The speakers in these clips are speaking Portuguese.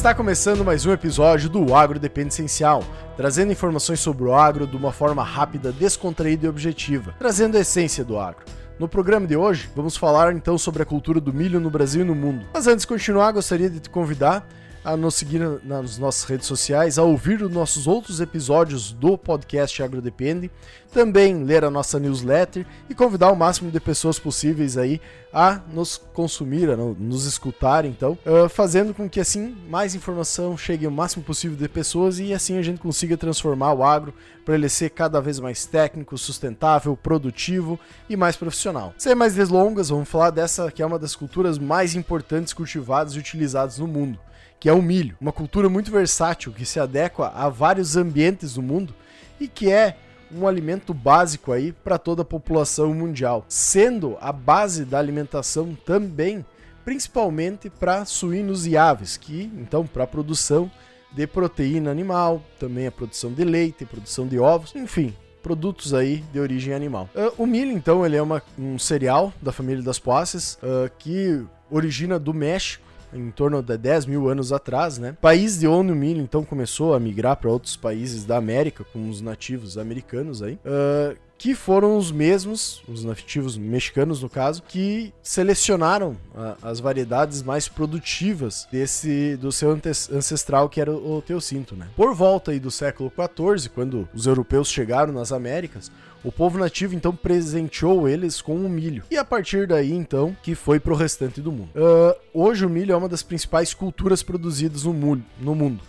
Está começando mais um episódio do Agro Depende Essencial, trazendo informações sobre o agro de uma forma rápida, descontraída e objetiva, trazendo a essência do agro. No programa de hoje, vamos falar então sobre a cultura do milho no Brasil e no mundo. Mas antes de continuar, gostaria de te convidar a nos seguir nas nossas redes sociais, a ouvir os nossos outros episódios do podcast AgroDepende, também ler a nossa newsletter e convidar o máximo de pessoas possíveis aí a nos consumir, a nos escutar, então, uh, fazendo com que assim mais informação chegue ao máximo possível de pessoas e assim a gente consiga transformar o agro para ele ser cada vez mais técnico, sustentável, produtivo e mais profissional. Sem mais delongas, vamos falar dessa que é uma das culturas mais importantes cultivadas e utilizadas no mundo que é o milho, uma cultura muito versátil que se adequa a vários ambientes do mundo e que é um alimento básico aí para toda a população mundial, sendo a base da alimentação também, principalmente para suínos e aves, que então para a produção de proteína animal, também a produção de leite, produção de ovos, enfim, produtos aí de origem animal. Uh, o milho, então, ele é uma, um cereal da família das poáceas uh, que origina do México em torno de 10 mil anos atrás, né? País de onde o milho então começou a migrar para outros países da América, com os nativos americanos aí. Uh, que foram os mesmos, os nativos mexicanos no caso, que selecionaram a, as variedades mais produtivas desse do seu ancestral que era o, o teocinto, né? Por volta aí do século XIV, quando os europeus chegaram nas Américas, o povo nativo então presenteou eles com o milho. E a partir daí então que foi pro restante do mundo. Uh, hoje o milho é uma das principais culturas produzidas no, mundo, no mundo,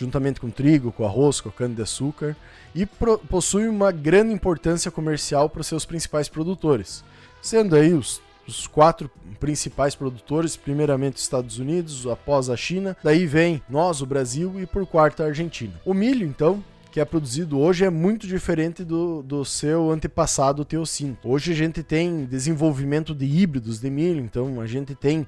juntamente com trigo, com arroz, com cana-de-açúcar, e possui uma grande importância comercial para os seus principais produtores, sendo aí os os quatro principais produtores, primeiramente os Estados Unidos, após a China, daí vem nós, o Brasil e por quarto a Argentina. O milho, então, que é produzido hoje é muito diferente do, do seu antepassado teocinto. Hoje a gente tem desenvolvimento de híbridos de milho, então a gente tem uh,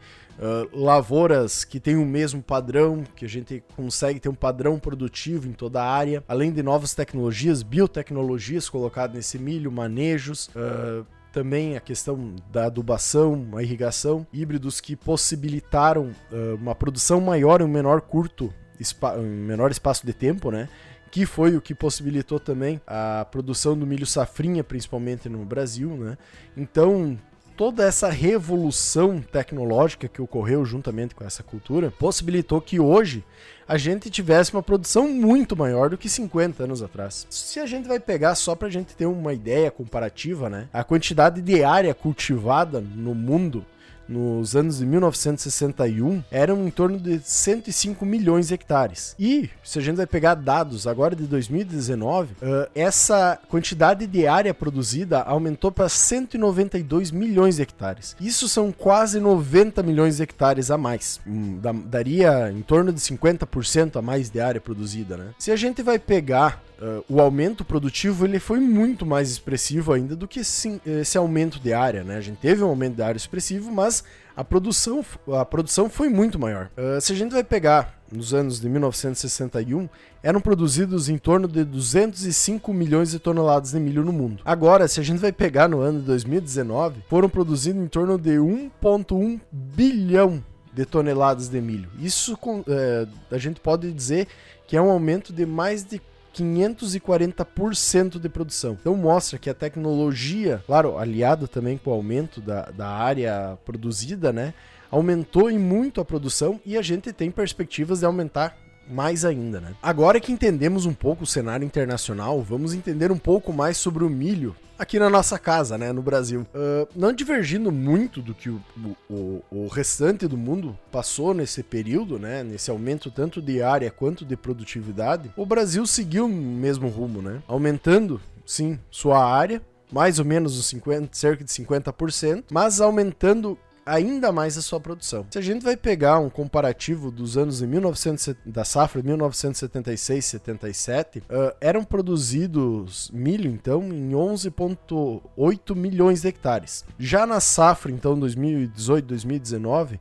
lavouras que têm o mesmo padrão, que a gente consegue ter um padrão produtivo em toda a área, além de novas tecnologias, biotecnologias colocadas nesse milho, manejos. Uh, também a questão da adubação, a irrigação, híbridos que possibilitaram uh, uma produção maior em um menor curto, em menor espaço de tempo, né? Que foi o que possibilitou também a produção do milho safrinha, principalmente no Brasil, né? Então, toda essa revolução tecnológica que ocorreu juntamente com essa cultura possibilitou que hoje a gente tivesse uma produção muito maior do que 50 anos atrás. Se a gente vai pegar só para a gente ter uma ideia comparativa, né? A quantidade de área cultivada no mundo nos anos de 1961 eram em torno de 105 milhões de hectares. E, se a gente vai pegar dados agora de 2019, uh, essa quantidade de área produzida aumentou para 192 milhões de hectares. Isso são quase 90 milhões de hectares a mais. Hum, daria em torno de 50% a mais de área produzida, né? Se a gente vai pegar uh, o aumento produtivo ele foi muito mais expressivo ainda do que esse, esse aumento de área, né? A gente teve um aumento de área expressivo, mas a produção, a produção foi muito maior. Uh, se a gente vai pegar nos anos de 1961, eram produzidos em torno de 205 milhões de toneladas de milho no mundo. Agora, se a gente vai pegar no ano de 2019, foram produzidos em torno de 1,1 bilhão de toneladas de milho. Isso é, a gente pode dizer que é um aumento de mais de 540% de produção. Então mostra que a tecnologia, claro, aliada também com o aumento da, da área produzida, né? Aumentou muito a produção e a gente tem perspectivas de aumentar mais ainda, né? Agora que entendemos um pouco o cenário internacional, vamos entender um pouco mais sobre o milho aqui na nossa casa, né, no Brasil. Uh, não divergindo muito do que o, o, o, restante do mundo passou nesse período, né, nesse aumento tanto de área quanto de produtividade, o Brasil seguiu o mesmo rumo, né, aumentando, sim, sua área, mais ou menos os 50, cerca de 50%, mas aumentando ainda mais a sua produção. Se a gente vai pegar um comparativo dos anos de 1900, da safra 1976-77, uh, eram produzidos milho então em 11,8 milhões de hectares. Já na safra então 2018-2019,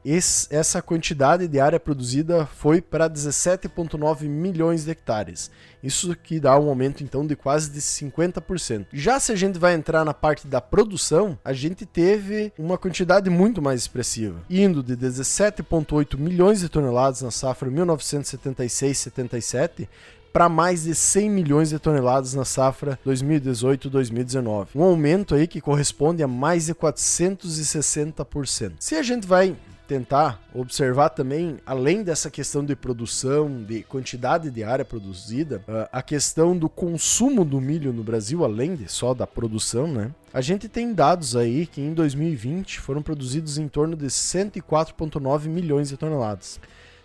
essa quantidade de área produzida foi para 17,9 milhões de hectares. Isso que dá um aumento então de quase de 50%. Já se a gente vai entrar na parte da produção, a gente teve uma quantidade muito mais mais expressiva, indo de 17,8 milhões de toneladas na safra 1976-77 para mais de 100 milhões de toneladas na safra 2018-2019. Um aumento aí que corresponde a mais de 460%. Se a gente vai tentar observar também, além dessa questão de produção, de quantidade de área produzida, ah, a questão do consumo do milho no Brasil, além de só da produção, né? A gente tem dados aí que em 2020 foram produzidos em torno de 104,9 milhões de toneladas.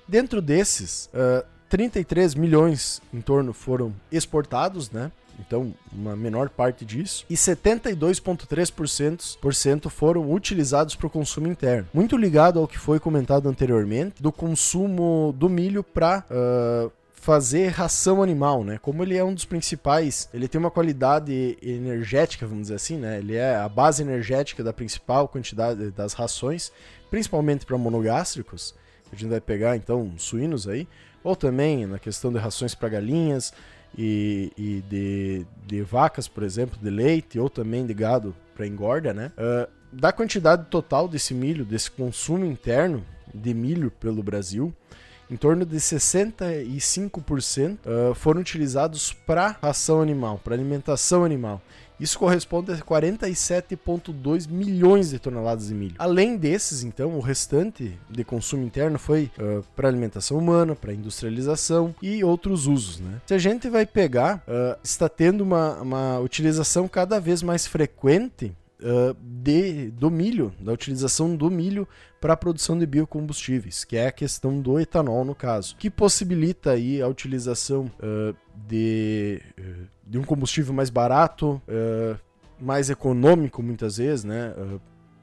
Dentro desses, uh, 33 milhões em torno foram exportados, né? Então uma menor parte disso, e 72,3% foram utilizados para o consumo interno. Muito ligado ao que foi comentado anteriormente, do consumo do milho para uh, ah, fazer ração animal, né? Como ele é um dos principais, ele tem uma qualidade energética, vamos dizer assim, né? Ele é a base energética da principal quantidade das rações, principalmente para monogástricos. A gente vai pegar então suínos aí, ou também na questão de rações para galinhas, e, e de, de, vacas, por exemplo, de leite ou também de gado para engorda, né? Uh, da quantidade total desse milho, desse consumo interno de milho pelo Brasil, em torno de 65% uh, foram utilizados para ração animal, para alimentação animal. Isso corresponde a 47,2 milhões de toneladas de milho. Além desses, então, o restante de consumo interno foi uh, para alimentação humana, para industrialização e outros usos. Né? Se a gente vai pegar, uh, está tendo uma, uma utilização cada vez mais frequente Uh, de, do milho, da utilização do milho para a produção de biocombustíveis, que é a questão do etanol no caso, que possibilita aí a utilização uh, de, uh, de um combustível mais barato, mais econômico muitas vezes, né?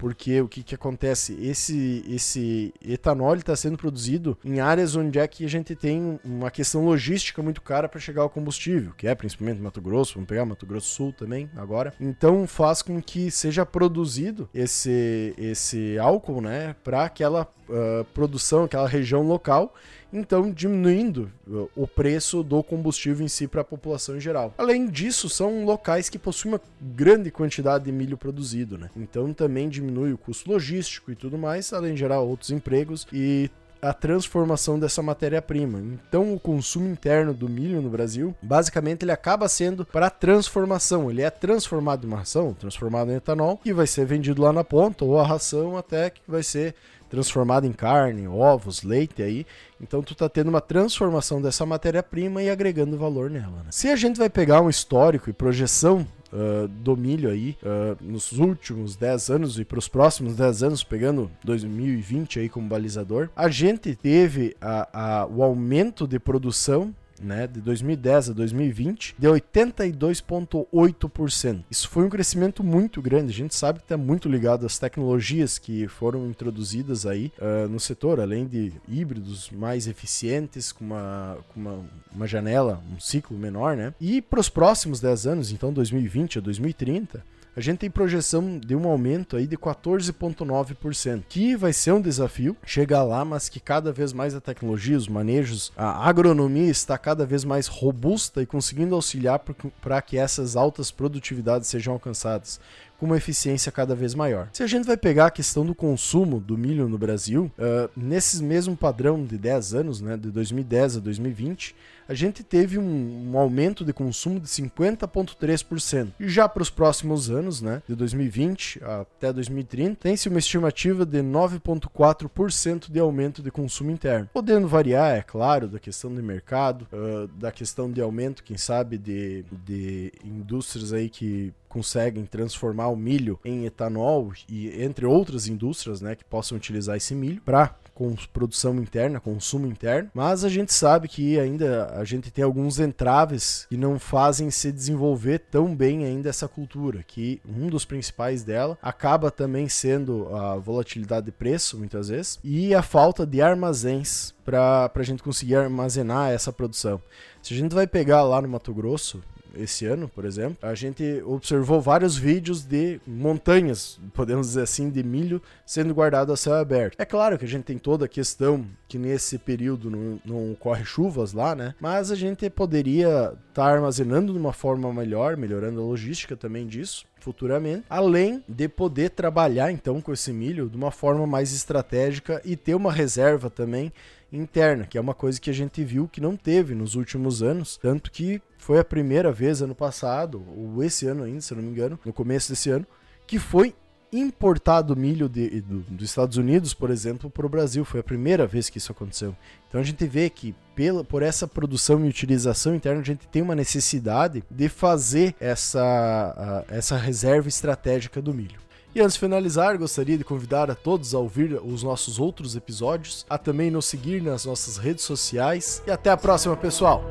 Porque o que, que acontece? Esse, esse etanol está sendo produzido em áreas onde é que a gente tem uma questão logística muito cara para chegar ao combustível, que é principalmente Mato Grosso, vamos pegar Mato Grosso Sul também agora. Então faz com que seja produzido esse, esse álcool né, para aquela uh, produção, aquela região local então diminuindo o preço do combustível em si para a população em geral. Além disso, são locais que possuem uma grande quantidade de milho produzido, né? Então também diminui o custo logístico e tudo mais, além de gerar outros empregos e a transformação dessa matéria-prima. Então, o consumo interno do milho no Brasil, basicamente, ele acaba sendo para transformação. Ele é transformado em uma ração, transformado em etanol, e vai ser vendido lá na ponta, ou a ração até que vai ser transformado em carne, ovos, leite aí. Então tu tá tendo uma transformação dessa matéria-prima e agregando valor nela. Né? Se a gente vai pegar um histórico e projeção Uh, do milho aí uh, nos últimos 10 anos e para os próximos 10 anos, pegando 2020 aí como balizador, a gente teve a, a, o aumento de produção né, de 2010 a 2020, de 82,8%. Isso foi um crescimento muito grande. A gente sabe que está muito ligado às tecnologias que foram introduzidas aí uh, no setor, além de híbridos mais eficientes, com uma, com uma, uma janela, um ciclo menor, né? E para os próximos 10 anos, então 2020 a 2030, a gente tem projeção de um aumento aí de 14,9%, que vai ser um desafio chegar lá, mas que cada vez mais a tecnologia, os manejos, a agronomia está cada vez mais robusta e conseguindo auxiliar para que essas altas produtividades sejam alcançadas com uma eficiência cada vez maior. Se a gente vai pegar a questão do consumo do milho no Brasil, uh, nesse mesmo padrão de 10 anos, né, de 2010 a 2020, a gente teve um, um aumento de consumo de 50,3%. E já para os próximos anos, né, de 2020 até 2030, tem-se uma estimativa de 9,4% de aumento de consumo interno. Podendo variar, é claro, da questão de mercado, uh, da questão de aumento, quem sabe, de, de indústrias aí que conseguem transformar o milho em etanol e entre outras indústrias, né, que possam utilizar esse milho para com produção interna, consumo interno, mas a gente sabe que ainda a gente tem alguns entraves que não fazem se desenvolver tão bem ainda essa cultura, que um dos principais dela acaba também sendo a volatilidade de preço, muitas vezes, e a falta de armazéns para a gente conseguir armazenar essa produção. Se a gente vai pegar lá no Mato Grosso, esse ano, por exemplo, a gente observou vários vídeos de montanhas, podemos dizer assim, de milho sendo guardado a céu aberto. É claro que a gente tem toda a questão que nesse período não, não ocorre chuvas lá, né? Mas a gente poderia estar tá armazenando de uma forma melhor, melhorando a logística também disso futuramente, além de poder trabalhar então com esse milho de uma forma mais estratégica e ter uma reserva também interna, que é uma coisa que a gente viu que não teve nos últimos anos, tanto que foi a primeira vez ano passado, ou esse ano ainda, se não me engano, no começo desse ano, que foi importado milho de, do, dos Estados Unidos, por exemplo, para o Brasil. Foi a primeira vez que isso aconteceu. Então a gente vê que pela, por essa produção e utilização interna, a gente tem uma necessidade de fazer essa, essa reserva estratégica do milho. E antes de finalizar, gostaria de convidar a todos a ouvir os nossos outros episódios, a também nos seguir nas nossas redes sociais e até a próxima, pessoal!